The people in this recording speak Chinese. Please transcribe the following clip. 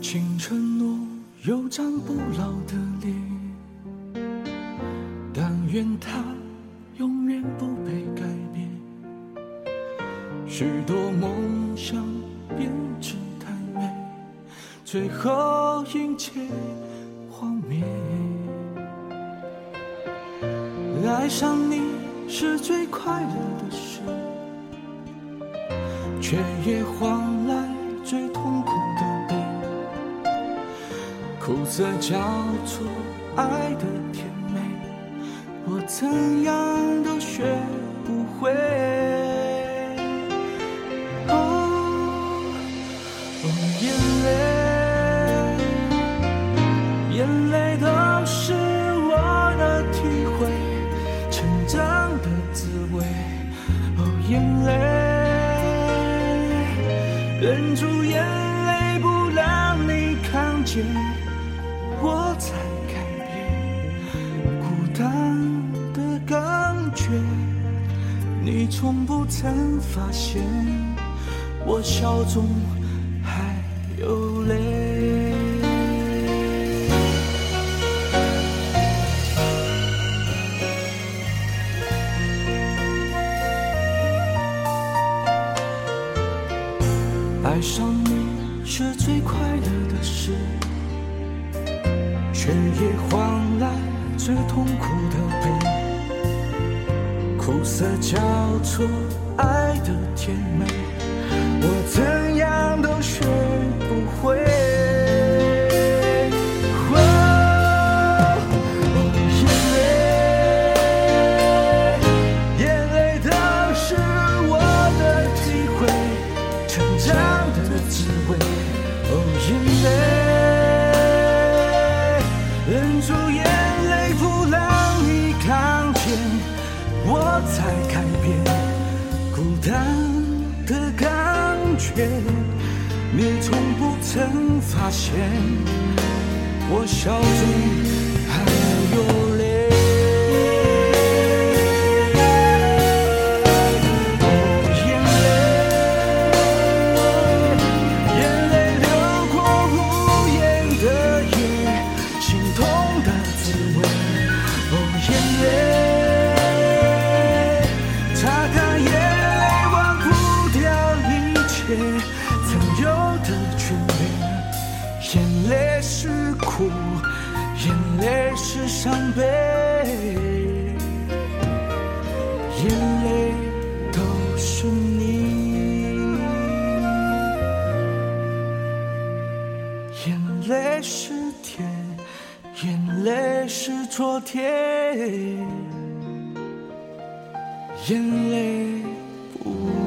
青春路有张不老的脸，但愿他许多梦想编织太美，最后一切荒灭。爱上你是最快乐的事，却也换来最痛苦的悲。苦涩交错，爱的甜美，我怎样都学不会。眼泪，眼泪都是我的体会，成长的滋味。哦，眼泪，忍住眼泪，不让你看见。我才改变孤单的感觉，你从不曾发现我笑中流泪。爱上你是最快乐的事。却也换来最痛苦的悲，苦涩交错，爱的甜美，眼泪，不让你看见，我在改变孤单的感觉。你从不曾发现，我笑中眼泪是伤悲，眼泪都是你，眼泪是甜。眼泪是昨天，眼泪不。